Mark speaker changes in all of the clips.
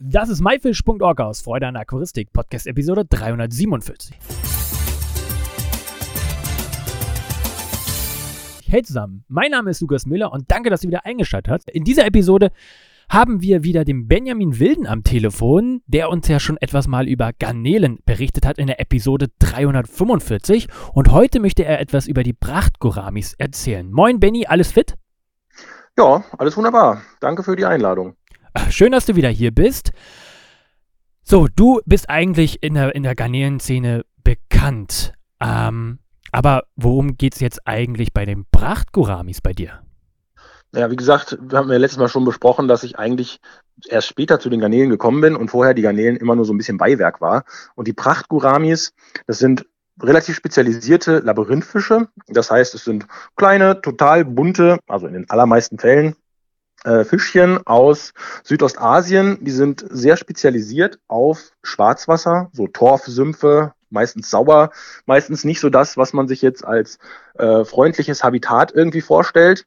Speaker 1: Das ist myfish.org aus Freude an Aquaristik, Podcast Episode 347. Hey zusammen, mein Name ist Lukas Müller und danke, dass ihr wieder eingeschaltet habt. In dieser Episode haben wir wieder den Benjamin Wilden am Telefon, der uns ja schon etwas mal über Garnelen berichtet hat in der Episode 345 und heute möchte er etwas über die Prachtgoramis erzählen. Moin Benny, alles fit?
Speaker 2: Ja, alles wunderbar. Danke für die Einladung.
Speaker 1: Schön, dass du wieder hier bist. So, du bist eigentlich in der, in der Garnelenszene bekannt. Ähm, aber worum geht es jetzt eigentlich bei den Prachtgoramis bei dir?
Speaker 2: Ja, wie gesagt, wir haben ja letztes Mal schon besprochen, dass ich eigentlich erst später zu den Garnelen gekommen bin und vorher die Garnelen immer nur so ein bisschen Beiwerk war. Und die Prachtgoramis, das sind relativ spezialisierte Labyrinthfische. Das heißt, es sind kleine, total bunte, also in den allermeisten Fällen äh, Fischchen aus Südostasien. Die sind sehr spezialisiert auf Schwarzwasser, so Torfsümpfe, meistens sauer, meistens nicht so das, was man sich jetzt als äh, freundliches Habitat irgendwie vorstellt.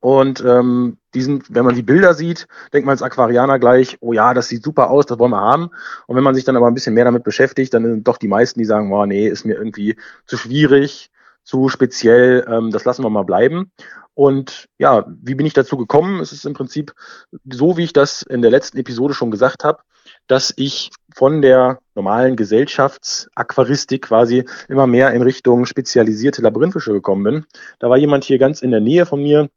Speaker 2: Und ähm, diesen, wenn man die Bilder sieht, denkt man als Aquarianer gleich, oh ja, das sieht super aus, das wollen wir haben. Und wenn man sich dann aber ein bisschen mehr damit beschäftigt, dann sind doch die meisten, die sagen, oh nee, ist mir irgendwie zu schwierig, zu speziell, ähm, das lassen wir mal bleiben. Und ja, wie bin ich dazu gekommen? Es ist im Prinzip so, wie ich das in der letzten Episode schon gesagt habe, dass ich von der normalen Gesellschaftsaquaristik quasi immer mehr in Richtung spezialisierte Labyrinthfische gekommen bin. Da war jemand hier ganz in der Nähe von mir,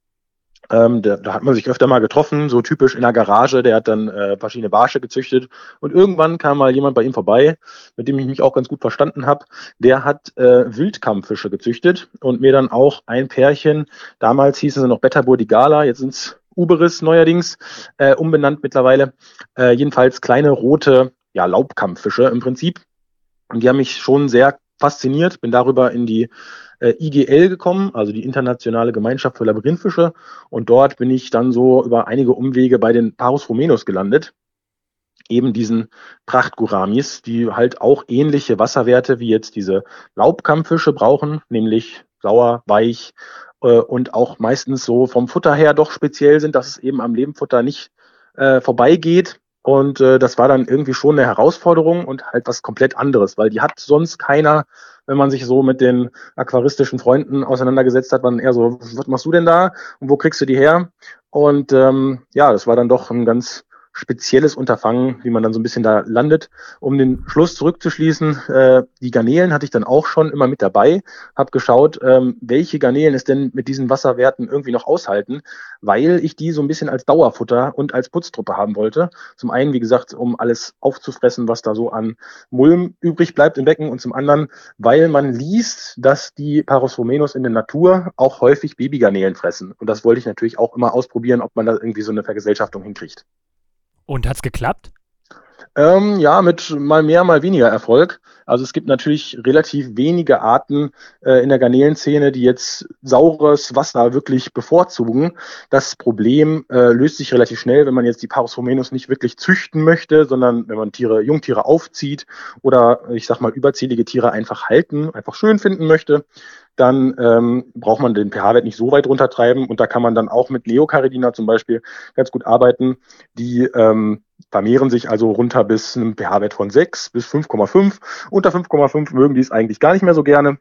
Speaker 2: ähm, da, da, hat man sich öfter mal getroffen, so typisch in der Garage. Der hat dann äh, verschiedene Barsche gezüchtet. Und irgendwann kam mal jemand bei ihm vorbei, mit dem ich mich auch ganz gut verstanden habe. Der hat äh, Wildkampffische gezüchtet und mir dann auch ein Pärchen, damals hießen sie noch Beta Burdigala, jetzt sind's Uberis neuerdings, äh, umbenannt mittlerweile. Äh, jedenfalls kleine rote ja, Laubkampffische im Prinzip. Und die haben mich schon sehr fasziniert, bin darüber in die äh, IGL gekommen, also die Internationale Gemeinschaft für Labyrinthfische. Und dort bin ich dann so über einige Umwege bei den Parus Rumenos gelandet. Eben diesen Prachtguramis, die halt auch ähnliche Wasserwerte wie jetzt diese Laubkampffische brauchen, nämlich sauer, weich äh, und auch meistens so vom Futter her doch speziell sind, dass es eben am Lebenfutter nicht äh, vorbeigeht. Und äh, das war dann irgendwie schon eine Herausforderung und halt was komplett anderes, weil die hat sonst keiner wenn man sich so mit den aquaristischen Freunden auseinandergesetzt hat, man eher so, was machst du denn da und wo kriegst du die her? Und ähm, ja, das war dann doch ein ganz spezielles Unterfangen, wie man dann so ein bisschen da landet. Um den Schluss zurückzuschließen, äh, die Garnelen hatte ich dann auch schon immer mit dabei, habe geschaut, ähm, welche Garnelen es denn mit diesen Wasserwerten irgendwie noch aushalten, weil ich die so ein bisschen als Dauerfutter und als Putztruppe haben wollte. Zum einen, wie gesagt, um alles aufzufressen, was da so an Mulm übrig bleibt im Becken und zum anderen, weil man liest, dass die Parosfomenos in der Natur auch häufig Babygarnelen fressen. Und das wollte ich natürlich auch immer ausprobieren, ob man da irgendwie so eine Vergesellschaftung hinkriegt.
Speaker 1: Und hat's geklappt?
Speaker 2: Ähm, ja, mit mal mehr, mal weniger Erfolg. Also es gibt natürlich relativ wenige Arten äh, in der Garnelenszene, die jetzt saures Wasser wirklich bevorzugen. Das Problem äh, löst sich relativ schnell, wenn man jetzt die Parus homenus nicht wirklich züchten möchte, sondern wenn man Tiere, Jungtiere aufzieht oder ich sag mal überzählige Tiere einfach halten, einfach schön finden möchte, dann ähm, braucht man den pH-Wert nicht so weit runtertreiben und da kann man dann auch mit Neocaridina zum Beispiel ganz gut arbeiten. Die ähm, vermehren sich also runter bis einem pH-Wert von 6 bis 5,5. Unter 5,5 mögen die es eigentlich gar nicht mehr so gerne.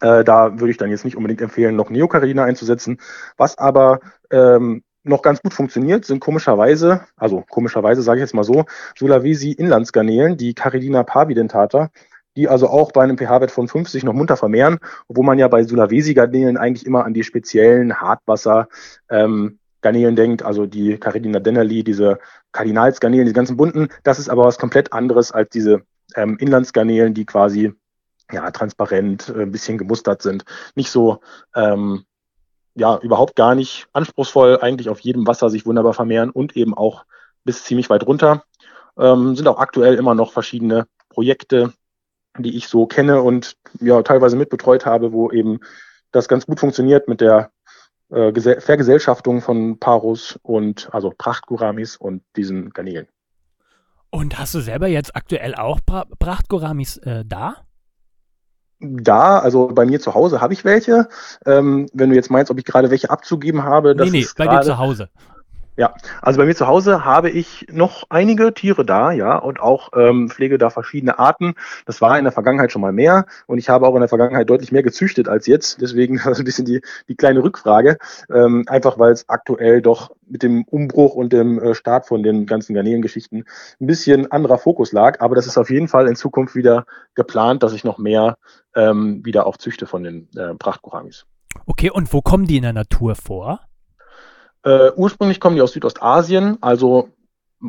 Speaker 2: Äh, da würde ich dann jetzt nicht unbedingt empfehlen, noch Neocaridina einzusetzen. Was aber ähm, noch ganz gut funktioniert, sind komischerweise, also komischerweise sage ich jetzt mal so, Sulawesi Inlandsgarnelen, die Caridina parvidentata, die also auch bei einem pH-Wert von 50 noch munter vermehren, obwohl man ja bei Sulawesi-Garnelen eigentlich immer an die speziellen Hartwasser ähm, denkt, also die Caridina dennerli, diese Kardinalsgarnelen, die ganzen bunten. Das ist aber was komplett anderes als diese ähm, Inlandsgarnelen, die quasi ja transparent, äh, ein bisschen gemustert sind. Nicht so ähm, ja, überhaupt gar nicht anspruchsvoll, eigentlich auf jedem Wasser sich wunderbar vermehren und eben auch bis ziemlich weit runter. Ähm, sind auch aktuell immer noch verschiedene Projekte, die ich so kenne und ja teilweise mitbetreut habe, wo eben das ganz gut funktioniert mit der äh, Vergesellschaftung von Parus und also Prachtguramis und diesen Garnelen.
Speaker 1: Und hast du selber jetzt aktuell auch pra Prachtguramis äh, da?
Speaker 2: Da, also bei mir zu Hause habe ich welche. Ähm, wenn du jetzt meinst, ob ich gerade welche abzugeben habe,
Speaker 1: das nee, nee, bei dir zu Hause.
Speaker 2: Ja, also bei mir zu Hause habe ich noch einige Tiere da, ja, und auch ähm, pflege da verschiedene Arten. Das war in der Vergangenheit schon mal mehr und ich habe auch in der Vergangenheit deutlich mehr gezüchtet als jetzt. Deswegen ein bisschen die, die kleine Rückfrage. Ähm, einfach weil es aktuell doch mit dem Umbruch und dem äh, Start von den ganzen Garnelengeschichten ein bisschen anderer Fokus lag. Aber das ist auf jeden Fall in Zukunft wieder geplant, dass ich noch mehr ähm, wieder auch züchte von den äh, Prachtkoramis.
Speaker 1: Okay, und wo kommen die in der Natur vor?
Speaker 2: Äh, ursprünglich kommen die aus Südostasien, also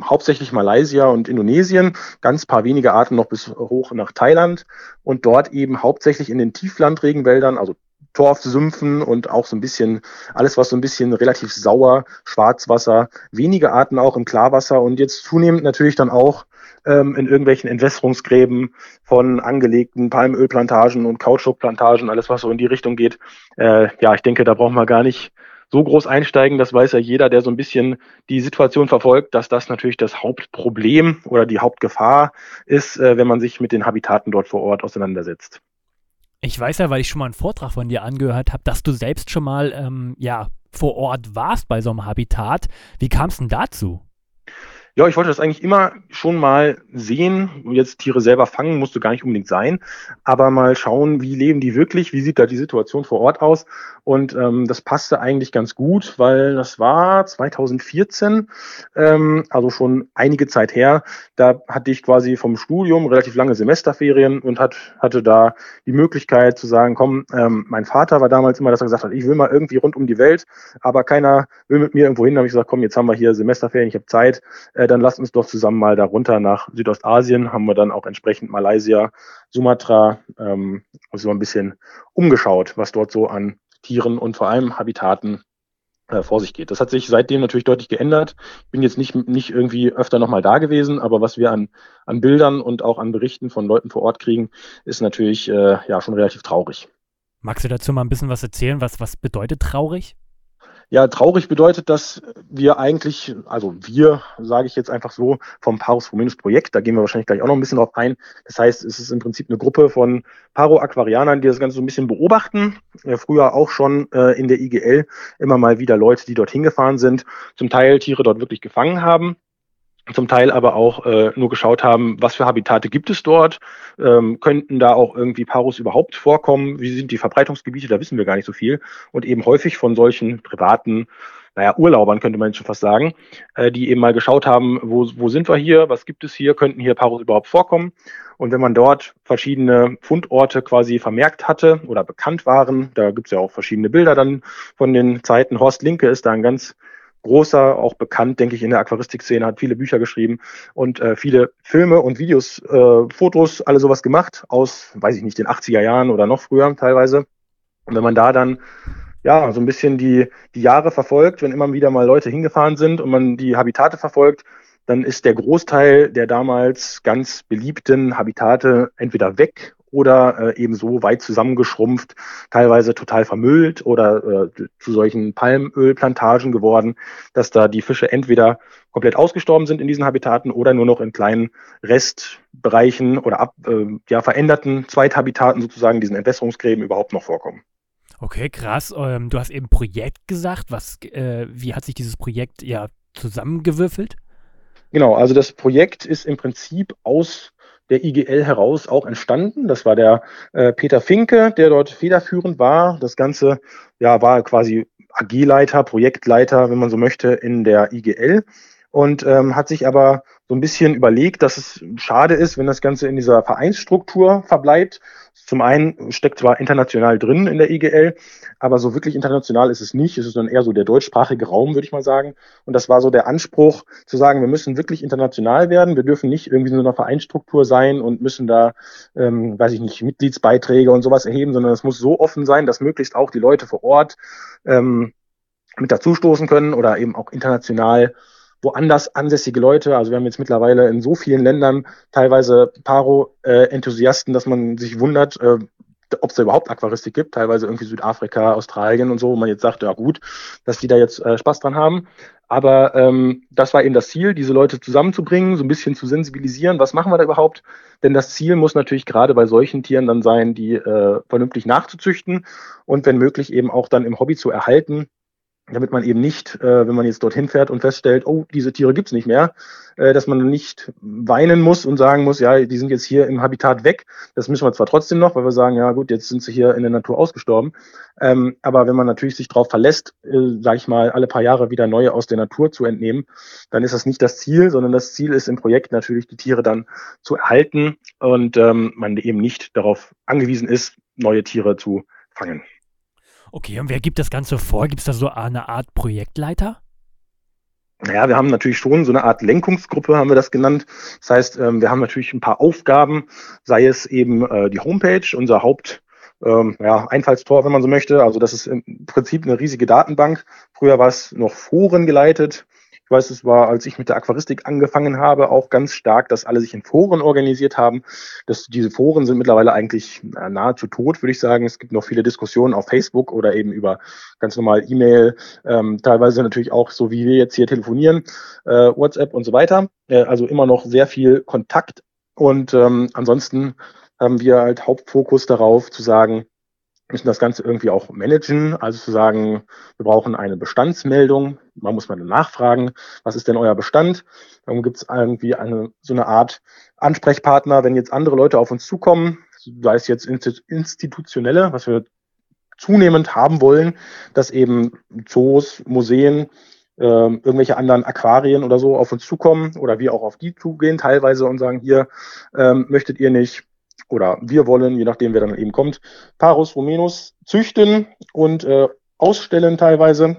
Speaker 2: hauptsächlich Malaysia und Indonesien, ganz paar wenige Arten noch bis hoch nach Thailand und dort eben hauptsächlich in den Tieflandregenwäldern, also Torfsümpfen und auch so ein bisschen alles, was so ein bisschen relativ sauer, Schwarzwasser, wenige Arten auch im Klarwasser und jetzt zunehmend natürlich dann auch ähm, in irgendwelchen Entwässerungsgräben von angelegten Palmölplantagen und Kautschukplantagen, alles was so in die Richtung geht. Äh, ja, ich denke, da brauchen wir gar nicht so groß einsteigen, das weiß ja jeder, der so ein bisschen die Situation verfolgt, dass das natürlich das Hauptproblem oder die Hauptgefahr ist, äh, wenn man sich mit den Habitaten dort vor Ort auseinandersetzt.
Speaker 1: Ich weiß ja, weil ich schon mal einen Vortrag von dir angehört habe, dass du selbst schon mal ähm, ja, vor Ort warst bei so einem Habitat. Wie kam es denn dazu?
Speaker 2: Ja, ich wollte das eigentlich immer schon mal sehen. Jetzt Tiere selber fangen musste gar nicht unbedingt sein, aber mal schauen, wie leben die wirklich, wie sieht da die Situation vor Ort aus. Und ähm, das passte eigentlich ganz gut, weil das war 2014, ähm, also schon einige Zeit her. Da hatte ich quasi vom Studium relativ lange Semesterferien und hat, hatte da die Möglichkeit zu sagen, komm, ähm, mein Vater war damals immer, dass er gesagt hat, ich will mal irgendwie rund um die Welt, aber keiner will mit mir irgendwo hin. Da habe ich gesagt, komm, jetzt haben wir hier Semesterferien, ich habe Zeit dann lasst uns doch zusammen mal da runter nach Südostasien. Haben wir dann auch entsprechend Malaysia, Sumatra, ähm, so ein bisschen umgeschaut, was dort so an Tieren und vor allem Habitaten äh, vor sich geht. Das hat sich seitdem natürlich deutlich geändert. Ich bin jetzt nicht, nicht irgendwie öfter nochmal da gewesen, aber was wir an, an Bildern und auch an Berichten von Leuten vor Ort kriegen, ist natürlich äh, ja schon relativ traurig.
Speaker 1: Magst du dazu mal ein bisschen was erzählen? Was, was bedeutet traurig?
Speaker 2: Ja, traurig bedeutet, dass wir eigentlich, also wir, sage ich jetzt einfach so, vom Parus Ruminus Projekt, da gehen wir wahrscheinlich gleich auch noch ein bisschen drauf ein. Das heißt, es ist im Prinzip eine Gruppe von Paro-Aquarianern, die das Ganze so ein bisschen beobachten. Ja, früher auch schon äh, in der IGL immer mal wieder Leute, die dorthin gefahren sind, zum Teil Tiere dort wirklich gefangen haben zum Teil aber auch äh, nur geschaut haben, was für Habitate gibt es dort, ähm, könnten da auch irgendwie Parus überhaupt vorkommen, wie sind die Verbreitungsgebiete, da wissen wir gar nicht so viel. Und eben häufig von solchen privaten naja, Urlaubern könnte man schon fast sagen, äh, die eben mal geschaut haben, wo, wo sind wir hier, was gibt es hier, könnten hier Parus überhaupt vorkommen. Und wenn man dort verschiedene Fundorte quasi vermerkt hatte oder bekannt waren, da gibt es ja auch verschiedene Bilder dann von den Zeiten. Horst Linke ist da ein ganz großer, auch bekannt, denke ich, in der Aquaristik-Szene, hat viele Bücher geschrieben und äh, viele Filme und Videos, äh, Fotos, alle sowas gemacht aus, weiß ich nicht, den 80er Jahren oder noch früher teilweise. Und wenn man da dann ja so ein bisschen die, die Jahre verfolgt, wenn immer wieder mal Leute hingefahren sind und man die Habitate verfolgt, dann ist der Großteil der damals ganz beliebten Habitate entweder weg oder äh, eben so weit zusammengeschrumpft, teilweise total vermüllt oder äh, zu solchen Palmölplantagen geworden, dass da die Fische entweder komplett ausgestorben sind in diesen Habitaten oder nur noch in kleinen Restbereichen oder ab, äh, ja, veränderten Zweithabitaten sozusagen, diesen Entwässerungsgräben überhaupt noch vorkommen.
Speaker 1: Okay, krass. Ähm, du hast eben Projekt gesagt. Was, äh, wie hat sich dieses Projekt ja zusammengewürfelt?
Speaker 2: Genau, also das Projekt ist im Prinzip aus der IGL heraus auch entstanden. Das war der äh, Peter Finke, der dort federführend war. Das Ganze ja, war quasi AG-Leiter, Projektleiter, wenn man so möchte, in der IGL und ähm, hat sich aber so ein bisschen überlegt, dass es schade ist, wenn das Ganze in dieser Vereinsstruktur verbleibt. Zum einen steckt zwar international drin in der IGL, aber so wirklich international ist es nicht. Es ist dann eher so der deutschsprachige Raum, würde ich mal sagen. Und das war so der Anspruch, zu sagen, wir müssen wirklich international werden. Wir dürfen nicht irgendwie in so einer Vereinsstruktur sein und müssen da, ähm, weiß ich nicht, Mitgliedsbeiträge und sowas erheben, sondern es muss so offen sein, dass möglichst auch die Leute vor Ort ähm, mit dazustoßen können oder eben auch international woanders ansässige Leute. Also wir haben jetzt mittlerweile in so vielen Ländern teilweise Paro-Enthusiasten, dass man sich wundert, äh, ob es da überhaupt Aquaristik gibt, teilweise irgendwie Südafrika, Australien und so, wo man jetzt sagt, ja gut, dass die da jetzt äh, Spaß dran haben. Aber ähm, das war eben das Ziel, diese Leute zusammenzubringen, so ein bisschen zu sensibilisieren, was machen wir da überhaupt? Denn das Ziel muss natürlich gerade bei solchen Tieren dann sein, die äh, vernünftig nachzuzüchten und wenn möglich eben auch dann im Hobby zu erhalten damit man eben nicht, äh, wenn man jetzt dorthin fährt und feststellt, oh, diese Tiere gibt's nicht mehr, äh, dass man nicht weinen muss und sagen muss, ja, die sind jetzt hier im Habitat weg. Das müssen wir zwar trotzdem noch, weil wir sagen, ja gut, jetzt sind sie hier in der Natur ausgestorben. Ähm, aber wenn man natürlich sich darauf verlässt, äh, sage ich mal, alle paar Jahre wieder neue aus der Natur zu entnehmen, dann ist das nicht das Ziel, sondern das Ziel ist im Projekt natürlich, die Tiere dann zu erhalten und ähm, man eben nicht darauf angewiesen ist, neue Tiere zu fangen.
Speaker 1: Okay, und wer gibt das Ganze vor? Gibt es da so eine Art Projektleiter?
Speaker 2: Naja, wir haben natürlich schon so eine Art Lenkungsgruppe, haben wir das genannt. Das heißt, ähm, wir haben natürlich ein paar Aufgaben, sei es eben äh, die Homepage, unser Haupt, ähm, ja, Einfallstor, wenn man so möchte. Also das ist im Prinzip eine riesige Datenbank. Früher war es noch Foren geleitet. Ich weiß, es war, als ich mit der Aquaristik angefangen habe, auch ganz stark, dass alle sich in Foren organisiert haben. Das, diese Foren sind mittlerweile eigentlich nahezu tot, würde ich sagen. Es gibt noch viele Diskussionen auf Facebook oder eben über ganz normal E-Mail, ähm, teilweise natürlich auch so wie wir jetzt hier telefonieren, äh, WhatsApp und so weiter. Äh, also immer noch sehr viel Kontakt. Und ähm, ansonsten haben wir halt Hauptfokus darauf zu sagen, müssen das Ganze irgendwie auch managen, also zu sagen, wir brauchen eine Bestandsmeldung, man muss mal nachfragen, was ist denn euer Bestand? Dann gibt es irgendwie eine, so eine Art Ansprechpartner, wenn jetzt andere Leute auf uns zukommen, sei es jetzt institutionelle, was wir zunehmend haben wollen, dass eben Zoos, Museen, äh, irgendwelche anderen Aquarien oder so auf uns zukommen oder wir auch auf die zugehen teilweise und sagen, hier ähm, möchtet ihr nicht oder wir wollen, je nachdem wer dann eben kommt, Parus rumenus züchten und äh, ausstellen teilweise.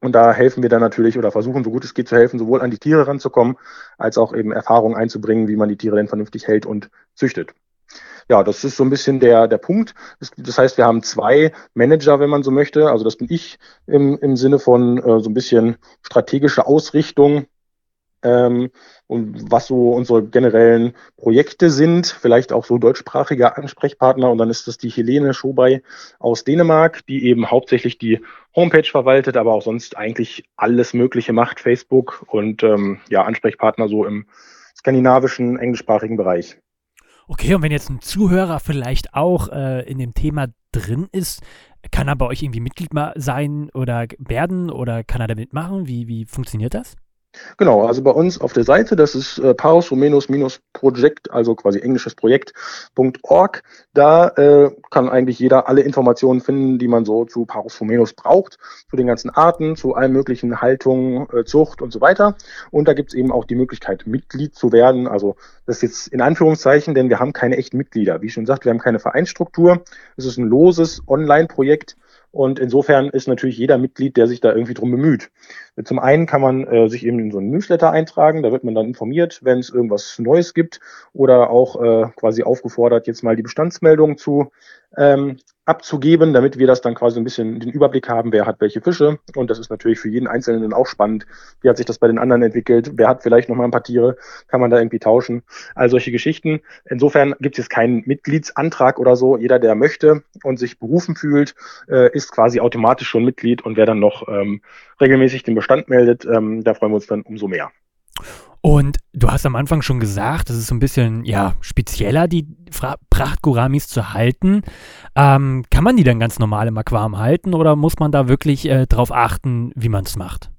Speaker 2: Und da helfen wir dann natürlich oder versuchen, so gut es geht zu helfen, sowohl an die Tiere ranzukommen, als auch eben Erfahrung einzubringen, wie man die Tiere denn vernünftig hält und züchtet. Ja, das ist so ein bisschen der, der Punkt. Das heißt, wir haben zwei Manager, wenn man so möchte. Also das bin ich im, im Sinne von äh, so ein bisschen strategische Ausrichtung ähm, und was so unsere generellen Projekte sind, vielleicht auch so deutschsprachige Ansprechpartner. Und dann ist das die Helene Schobei aus Dänemark, die eben hauptsächlich die Homepage verwaltet, aber auch sonst eigentlich alles Mögliche macht, Facebook und ähm, ja, Ansprechpartner so im skandinavischen, englischsprachigen Bereich.
Speaker 1: Okay, und wenn jetzt ein Zuhörer vielleicht auch äh, in dem Thema drin ist, kann er bei euch irgendwie Mitglied sein oder werden oder kann er da mitmachen? Wie, wie funktioniert das?
Speaker 2: Genau, also bei uns auf der Seite, das ist äh, Paus Rumenos Projekt, also quasi englisches Projekt.org. Da äh, kann eigentlich jeder alle Informationen finden, die man so zu Rumenos braucht, zu den ganzen Arten, zu allen möglichen Haltungen, äh, Zucht und so weiter. Und da gibt es eben auch die Möglichkeit, Mitglied zu werden. Also das ist jetzt in Anführungszeichen, denn wir haben keine echten Mitglieder. Wie schon gesagt, wir haben keine Vereinsstruktur. Es ist ein loses Online-Projekt und insofern ist natürlich jeder Mitglied, der sich da irgendwie drum bemüht. Zum einen kann man äh, sich eben in so einen Newsletter eintragen, da wird man dann informiert, wenn es irgendwas Neues gibt oder auch äh, quasi aufgefordert, jetzt mal die Bestandsmeldung zu ähm, abzugeben, damit wir das dann quasi ein bisschen den Überblick haben, wer hat welche Fische. Und das ist natürlich für jeden Einzelnen auch spannend. Wie hat sich das bei den anderen entwickelt? Wer hat vielleicht noch mal ein paar Tiere? Kann man da irgendwie tauschen? All solche Geschichten. Insofern gibt es keinen Mitgliedsantrag oder so. Jeder, der möchte und sich berufen fühlt, äh, ist quasi automatisch schon Mitglied. Und wer dann noch ähm, regelmäßig den Bestand meldet, ähm, da freuen wir uns dann umso mehr.
Speaker 1: Und du hast am Anfang schon gesagt, es ist so ein bisschen ja, spezieller, die Prachtguramis zu halten. Ähm, kann man die dann ganz normal im Aquarium halten oder muss man da wirklich äh, darauf achten, wie man es macht?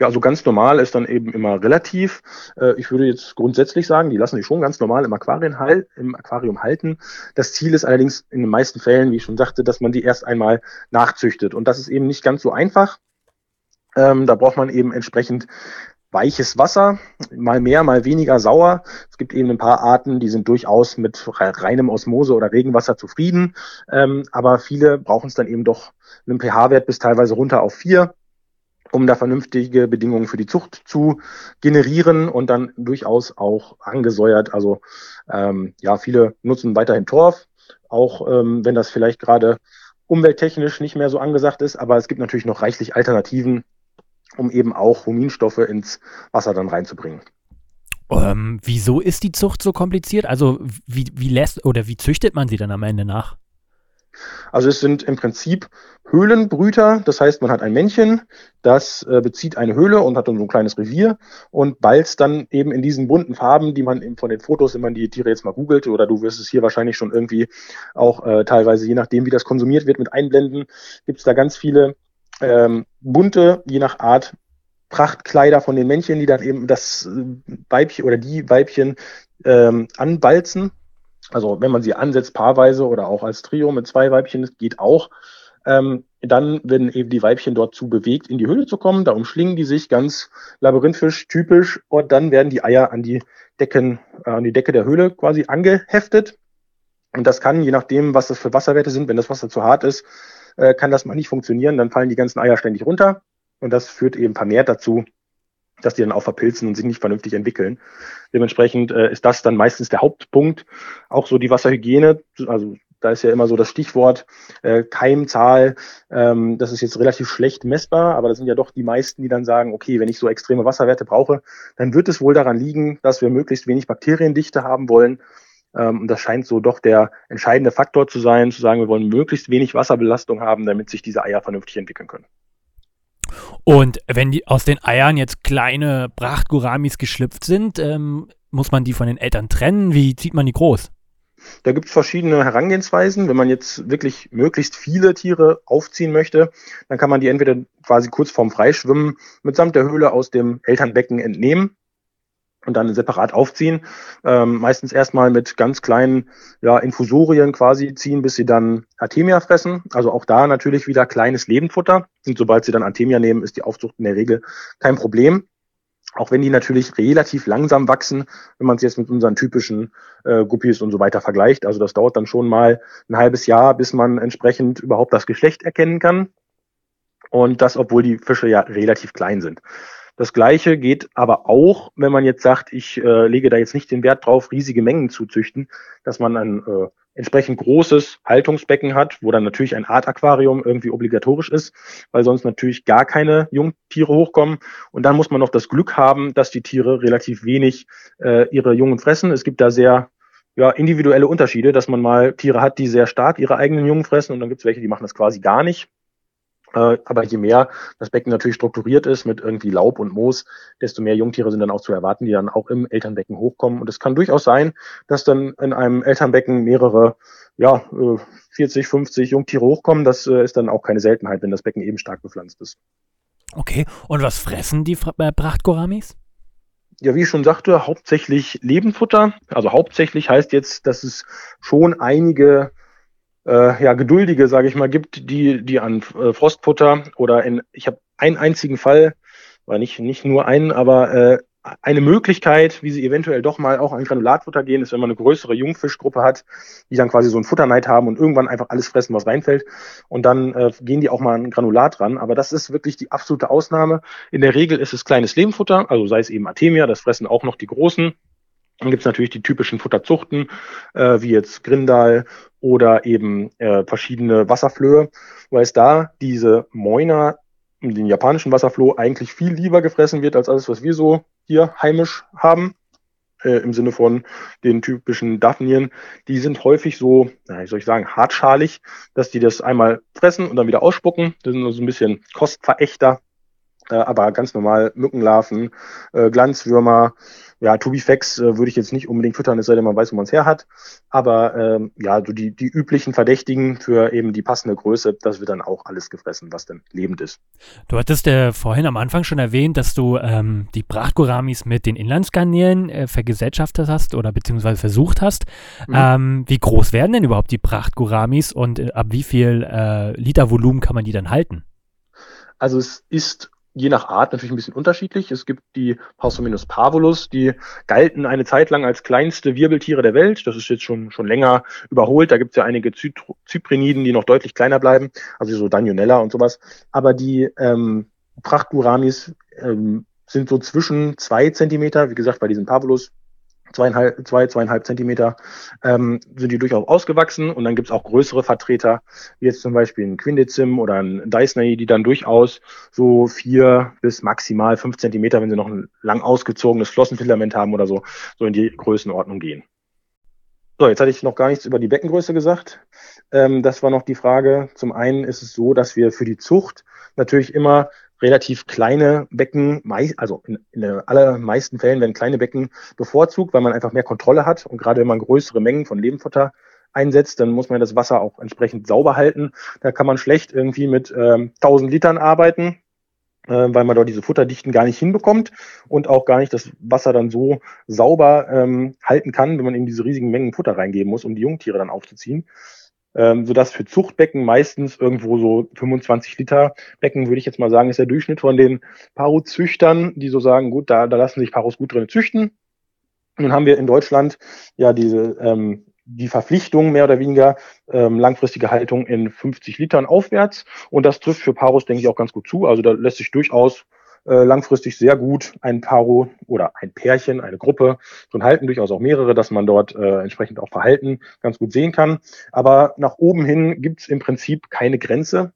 Speaker 2: Ja, also ganz normal ist dann eben immer relativ. Äh, ich würde jetzt grundsätzlich sagen, die lassen sich schon ganz normal im Aquarium, halt, im Aquarium halten. Das Ziel ist allerdings in den meisten Fällen, wie ich schon sagte, dass man die erst einmal nachzüchtet. Und das ist eben nicht ganz so einfach. Ähm, da braucht man eben entsprechend weiches Wasser, mal mehr, mal weniger sauer. Es gibt eben ein paar Arten, die sind durchaus mit reinem Osmose oder Regenwasser zufrieden, ähm, aber viele brauchen es dann eben doch einen pH-Wert bis teilweise runter auf vier, um da vernünftige Bedingungen für die Zucht zu generieren und dann durchaus auch angesäuert. Also ähm, ja, viele nutzen weiterhin Torf, auch ähm, wenn das vielleicht gerade umwelttechnisch nicht mehr so angesagt ist, aber es gibt natürlich noch reichlich Alternativen, um eben auch Huminstoffe ins Wasser dann reinzubringen.
Speaker 1: Ähm, wieso ist die Zucht so kompliziert? Also wie, wie lässt oder wie züchtet man sie dann am Ende nach?
Speaker 2: Also es sind im Prinzip Höhlenbrüter, das heißt, man hat ein Männchen, das äh, bezieht eine Höhle und hat dann so ein kleines Revier und balzt dann eben in diesen bunten Farben, die man eben von den Fotos, wenn man die Tiere jetzt mal googelt, oder du wirst es hier wahrscheinlich schon irgendwie auch äh, teilweise, je nachdem, wie das konsumiert wird, mit einblenden, gibt es da ganz viele ähm, bunte, je nach Art, Prachtkleider von den Männchen, die dann eben das äh, Weibchen oder die Weibchen ähm, anbalzen. Also wenn man sie ansetzt paarweise oder auch als Trio mit zwei Weibchen, das geht auch. Ähm, dann werden eben die Weibchen dort zu bewegt, in die Höhle zu kommen. Da umschlingen die sich ganz labyrinthisch typisch und dann werden die Eier an die Decken, äh, an die Decke der Höhle quasi angeheftet. Und das kann, je nachdem, was das für Wasserwerte sind, wenn das Wasser zu hart ist, äh, kann das mal nicht funktionieren. Dann fallen die ganzen Eier ständig runter. Und das führt eben vermehrt dazu, dass die dann auch verpilzen und sich nicht vernünftig entwickeln. Dementsprechend äh, ist das dann meistens der Hauptpunkt. Auch so die Wasserhygiene, also da ist ja immer so das Stichwort äh, Keimzahl. Ähm, das ist jetzt relativ schlecht messbar, aber das sind ja doch die meisten, die dann sagen, okay, wenn ich so extreme Wasserwerte brauche, dann wird es wohl daran liegen, dass wir möglichst wenig Bakteriendichte haben wollen. Ähm, und das scheint so doch der entscheidende Faktor zu sein, zu sagen, wir wollen möglichst wenig Wasserbelastung haben, damit sich diese Eier vernünftig entwickeln können.
Speaker 1: Und wenn die aus den Eiern jetzt kleine Prachtguramis geschlüpft sind, ähm, muss man die von den Eltern trennen? Wie zieht man die groß?
Speaker 2: Da gibt es verschiedene Herangehensweisen. Wenn man jetzt wirklich möglichst viele Tiere aufziehen möchte, dann kann man die entweder quasi kurz vorm Freischwimmen mitsamt der Höhle aus dem Elternbecken entnehmen und dann separat aufziehen. Ähm, meistens erstmal mit ganz kleinen ja, Infusorien quasi ziehen, bis sie dann Artemia fressen. Also auch da natürlich wieder kleines Lebendfutter. Und sobald sie dann Artemia nehmen, ist die Aufzucht in der Regel kein Problem. Auch wenn die natürlich relativ langsam wachsen, wenn man es jetzt mit unseren typischen äh, Guppies und so weiter vergleicht. Also das dauert dann schon mal ein halbes Jahr, bis man entsprechend überhaupt das Geschlecht erkennen kann. Und das, obwohl die Fische ja relativ klein sind. Das Gleiche geht aber auch, wenn man jetzt sagt, ich äh, lege da jetzt nicht den Wert drauf, riesige Mengen zu züchten, dass man ein äh, entsprechend großes Haltungsbecken hat, wo dann natürlich ein Artaquarium irgendwie obligatorisch ist, weil sonst natürlich gar keine Jungtiere hochkommen. Und dann muss man noch das Glück haben, dass die Tiere relativ wenig äh, ihre Jungen fressen. Es gibt da sehr ja, individuelle Unterschiede, dass man mal Tiere hat, die sehr stark ihre eigenen Jungen fressen und dann gibt es welche, die machen das quasi gar nicht. Äh, aber je mehr das Becken natürlich strukturiert ist mit irgendwie Laub und Moos, desto mehr Jungtiere sind dann auch zu erwarten, die dann auch im Elternbecken hochkommen. Und es kann durchaus sein, dass dann in einem Elternbecken mehrere, ja, 40, äh, 50 Jungtiere hochkommen. Das äh, ist dann auch keine Seltenheit, wenn das Becken eben stark bepflanzt ist.
Speaker 1: Okay, und was fressen die Prachtgoramis?
Speaker 2: Ja, wie ich schon sagte, hauptsächlich Lebendfutter. Also hauptsächlich heißt jetzt, dass es schon einige äh, ja, geduldige, sage ich mal, gibt, die, die an äh, Frostfutter oder in, ich habe einen einzigen Fall, war nicht, nicht nur einen, aber äh, eine Möglichkeit, wie sie eventuell doch mal auch an Granulatfutter gehen, ist, wenn man eine größere Jungfischgruppe hat, die dann quasi so ein Futterneid haben und irgendwann einfach alles fressen, was reinfällt. Und dann äh, gehen die auch mal an Granulat ran. Aber das ist wirklich die absolute Ausnahme. In der Regel ist es kleines Lebenfutter, also sei es eben Artemia, das fressen auch noch die Großen. Dann gibt es natürlich die typischen Futterzuchten, äh, wie jetzt Grindal oder eben äh, verschiedene Wasserflöhe, weil es da diese Moina, den japanischen Wasserfloh, eigentlich viel lieber gefressen wird als alles, was wir so hier heimisch haben. Äh, Im Sinne von den typischen Daphnien. Die sind häufig so, wie soll ich sagen, hartschalig, dass die das einmal fressen und dann wieder ausspucken. Das sind so also ein bisschen Kostverächter, äh, aber ganz normal Mückenlarven, äh, Glanzwürmer, ja, Tubifex äh, würde ich jetzt nicht unbedingt füttern, es sei denn, man weiß, wo man es her hat. Aber ähm, ja, so die, die üblichen Verdächtigen für eben die passende Größe, das wird dann auch alles gefressen, was dann lebend ist.
Speaker 1: Du hattest äh, vorhin am Anfang schon erwähnt, dass du ähm, die Prachtgoramis mit den Inlandsgarnelen äh, vergesellschaftet hast oder beziehungsweise versucht hast. Mhm. Ähm, wie groß werden denn überhaupt die Prachtgoramis und äh, ab wie viel äh, Liter Volumen kann man die dann halten?
Speaker 2: Also es ist je nach Art natürlich ein bisschen unterschiedlich. Es gibt die Pausominus parvulus, die galten eine Zeit lang als kleinste Wirbeltiere der Welt. Das ist jetzt schon, schon länger überholt. Da gibt es ja einige Zypriniden, die noch deutlich kleiner bleiben, also so Danionella und sowas. Aber die ähm, Prachtguramis ähm, sind so zwischen zwei Zentimeter, wie gesagt, bei diesen Parvulus zweieinhalb, zwei, zweieinhalb Zentimeter ähm, sind die durchaus ausgewachsen. Und dann gibt es auch größere Vertreter, wie jetzt zum Beispiel ein Quindizim oder ein Dysney, die dann durchaus so vier bis maximal fünf Zentimeter, wenn sie noch ein lang ausgezogenes Flossenfilament haben oder so, so in die Größenordnung gehen. So, jetzt hatte ich noch gar nichts über die Beckengröße gesagt. Ähm, das war noch die Frage. Zum einen ist es so, dass wir für die Zucht natürlich immer relativ kleine Becken, also in, in allermeisten Fällen werden kleine Becken bevorzugt, weil man einfach mehr Kontrolle hat. Und gerade wenn man größere Mengen von Lebendfutter einsetzt, dann muss man das Wasser auch entsprechend sauber halten. Da kann man schlecht irgendwie mit ähm, 1000 Litern arbeiten, äh, weil man dort diese Futterdichten gar nicht hinbekommt und auch gar nicht das Wasser dann so sauber ähm, halten kann, wenn man eben diese riesigen Mengen Futter reingeben muss, um die Jungtiere dann aufzuziehen. Ähm, sodass für Zuchtbecken meistens irgendwo so 25 Liter Becken, würde ich jetzt mal sagen, ist der Durchschnitt von den Paro-Züchtern, die so sagen, gut, da, da lassen sich Paros gut drin züchten. Nun haben wir in Deutschland ja diese ähm, die Verpflichtung mehr oder weniger ähm, langfristige Haltung in 50 Litern aufwärts. Und das trifft für Paros, denke ich, auch ganz gut zu. Also da lässt sich durchaus äh, langfristig sehr gut ein Paro oder ein Pärchen, eine Gruppe, so Halten durchaus auch mehrere, dass man dort äh, entsprechend auch Verhalten ganz gut sehen kann. Aber nach oben hin gibt es im Prinzip keine Grenze.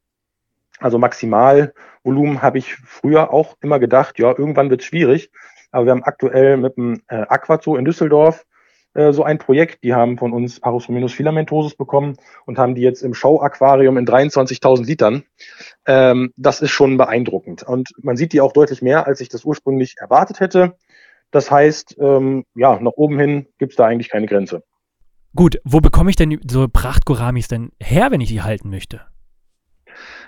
Speaker 2: Also Maximalvolumen habe ich früher auch immer gedacht, ja, irgendwann wird es schwierig. Aber wir haben aktuell mit dem äh, Aquazoo in Düsseldorf äh, so ein Projekt. Die haben von uns Parosrominus filamentosus bekommen und haben die jetzt im Show-Aquarium in 23.000 Litern. Ähm, das ist schon beeindruckend. Und man sieht die auch deutlich mehr, als ich das ursprünglich erwartet hätte. Das heißt, ähm, ja, nach oben hin gibt es da eigentlich keine Grenze.
Speaker 1: Gut, wo bekomme ich denn so Prachtgoramis denn her, wenn ich die halten möchte?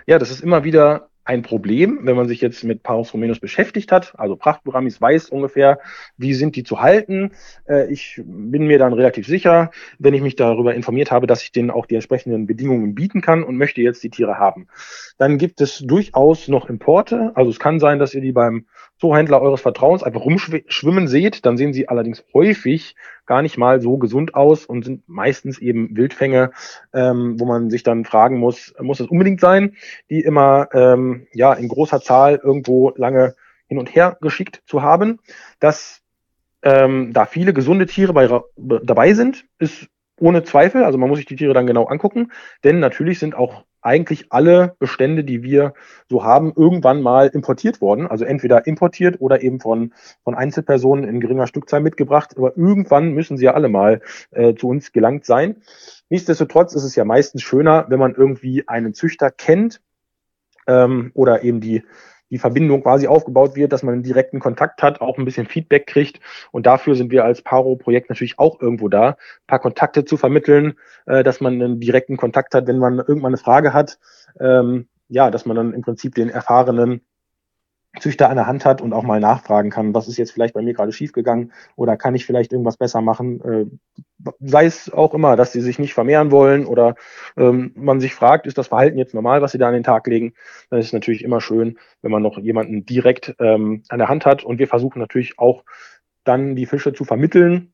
Speaker 2: Ja, das ist immer wieder ein Problem, wenn man sich jetzt mit Paros Romanus beschäftigt hat. Also Prachtpyramis weiß ungefähr, wie sind die zu halten. Äh, ich bin mir dann relativ sicher, wenn ich mich darüber informiert habe, dass ich denen auch die entsprechenden Bedingungen bieten kann und möchte jetzt die Tiere haben. Dann gibt es durchaus noch Importe. Also es kann sein, dass ihr die beim Zoohändler eures Vertrauens einfach rumschwimmen seht. Dann sehen sie allerdings häufig gar nicht mal so gesund aus und sind meistens eben Wildfänge, ähm, wo man sich dann fragen muss, muss es unbedingt sein, die immer ähm, ja in großer Zahl irgendwo lange hin und her geschickt zu haben. Dass ähm, da viele gesunde Tiere bei, dabei sind, ist ohne Zweifel. Also man muss sich die Tiere dann genau angucken, denn natürlich sind auch eigentlich alle Bestände, die wir so haben, irgendwann mal importiert worden. Also entweder importiert oder eben von, von Einzelpersonen in geringer Stückzahl mitgebracht. Aber irgendwann müssen sie ja alle mal äh, zu uns gelangt sein. Nichtsdestotrotz ist es ja meistens schöner, wenn man irgendwie einen Züchter kennt ähm, oder eben die die Verbindung quasi aufgebaut wird, dass man einen direkten Kontakt hat, auch ein bisschen Feedback kriegt. Und dafür sind wir als Paro-Projekt natürlich auch irgendwo da, ein paar Kontakte zu vermitteln, äh, dass man einen direkten Kontakt hat, wenn man irgendwann eine Frage hat. Ähm, ja, dass man dann im Prinzip den erfahrenen Züchter an der Hand hat und auch mal nachfragen kann, was ist jetzt vielleicht bei mir gerade schiefgegangen oder kann ich vielleicht irgendwas besser machen. Äh, sei es auch immer, dass sie sich nicht vermehren wollen oder ähm, man sich fragt, ist das Verhalten jetzt normal, was sie da an den Tag legen. Dann ist es natürlich immer schön, wenn man noch jemanden direkt ähm, an der Hand hat. Und wir versuchen natürlich auch dann die Fische zu vermitteln,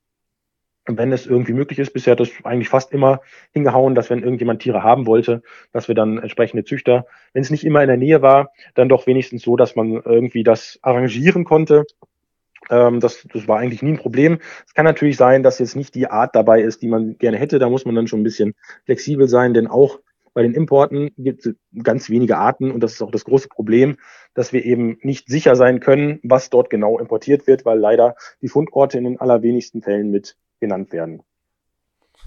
Speaker 2: wenn es irgendwie möglich ist, bisher hat das eigentlich fast immer hingehauen, dass wenn irgendjemand Tiere haben wollte, dass wir dann entsprechende Züchter, wenn es nicht immer in der Nähe war, dann doch wenigstens so, dass man irgendwie das arrangieren konnte. Ähm, das, das war eigentlich nie ein Problem. Es kann natürlich sein, dass jetzt nicht die Art dabei ist, die man gerne hätte. Da muss man dann schon ein bisschen flexibel sein, denn auch bei den Importen gibt es ganz wenige Arten und das ist auch das große Problem, dass wir eben nicht sicher sein können, was dort genau importiert wird, weil leider die Fundorte in den allerwenigsten Fällen mit genannt werden.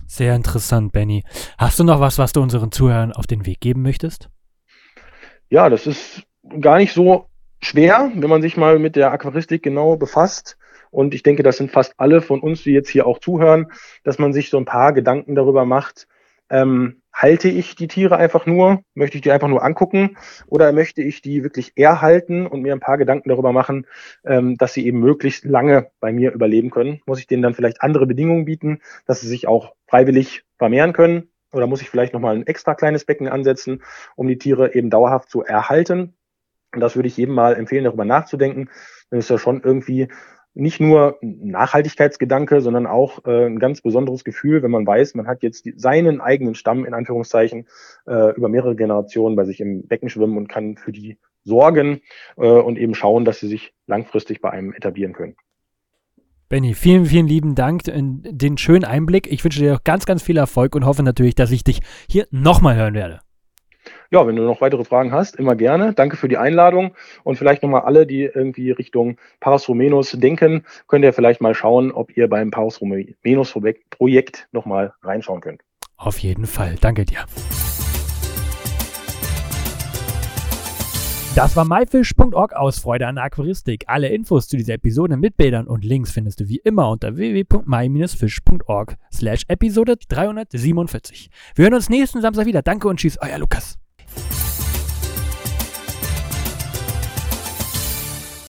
Speaker 1: Sehr interessant, Benny. Hast du noch was, was du unseren Zuhörern auf den Weg geben möchtest?
Speaker 2: Ja, das ist gar nicht so schwer, wenn man sich mal mit der Aquaristik genau befasst. Und ich denke, das sind fast alle von uns, die jetzt hier auch zuhören, dass man sich so ein paar Gedanken darüber macht, ähm, halte ich die Tiere einfach nur? Möchte ich die einfach nur angucken? Oder möchte ich die wirklich erhalten und mir ein paar Gedanken darüber machen, ähm, dass sie eben möglichst lange bei mir überleben können? Muss ich denen dann vielleicht andere Bedingungen bieten, dass sie sich auch freiwillig vermehren können? Oder muss ich vielleicht nochmal ein extra kleines Becken ansetzen, um die Tiere eben dauerhaft zu erhalten? Und das würde ich jedem mal empfehlen, darüber nachzudenken. Das ist ja schon irgendwie nicht nur ein Nachhaltigkeitsgedanke, sondern auch äh, ein ganz besonderes Gefühl, wenn man weiß, man hat jetzt die, seinen eigenen Stamm in Anführungszeichen äh, über mehrere Generationen bei sich im Becken schwimmen und kann für die sorgen äh, und eben schauen, dass sie sich langfristig bei einem etablieren können.
Speaker 1: Benny, vielen, vielen lieben Dank in den schönen Einblick. Ich wünsche dir ganz, ganz viel Erfolg und hoffe natürlich, dass ich dich hier nochmal hören werde
Speaker 2: ja, wenn du noch weitere Fragen hast, immer gerne. Danke für die Einladung und vielleicht nochmal alle, die irgendwie Richtung Paros Romenos denken, könnt ihr vielleicht mal schauen, ob ihr beim Paros Romenos Projekt nochmal reinschauen könnt.
Speaker 1: Auf jeden Fall. Danke dir. Das war myfish.org aus Freude an Aquaristik. Alle Infos zu dieser Episode mit Bildern und Links findest du wie immer unter www.my-fish.org slash Episode 347. Wir hören uns nächsten Samstag wieder. Danke und tschüss, euer Lukas.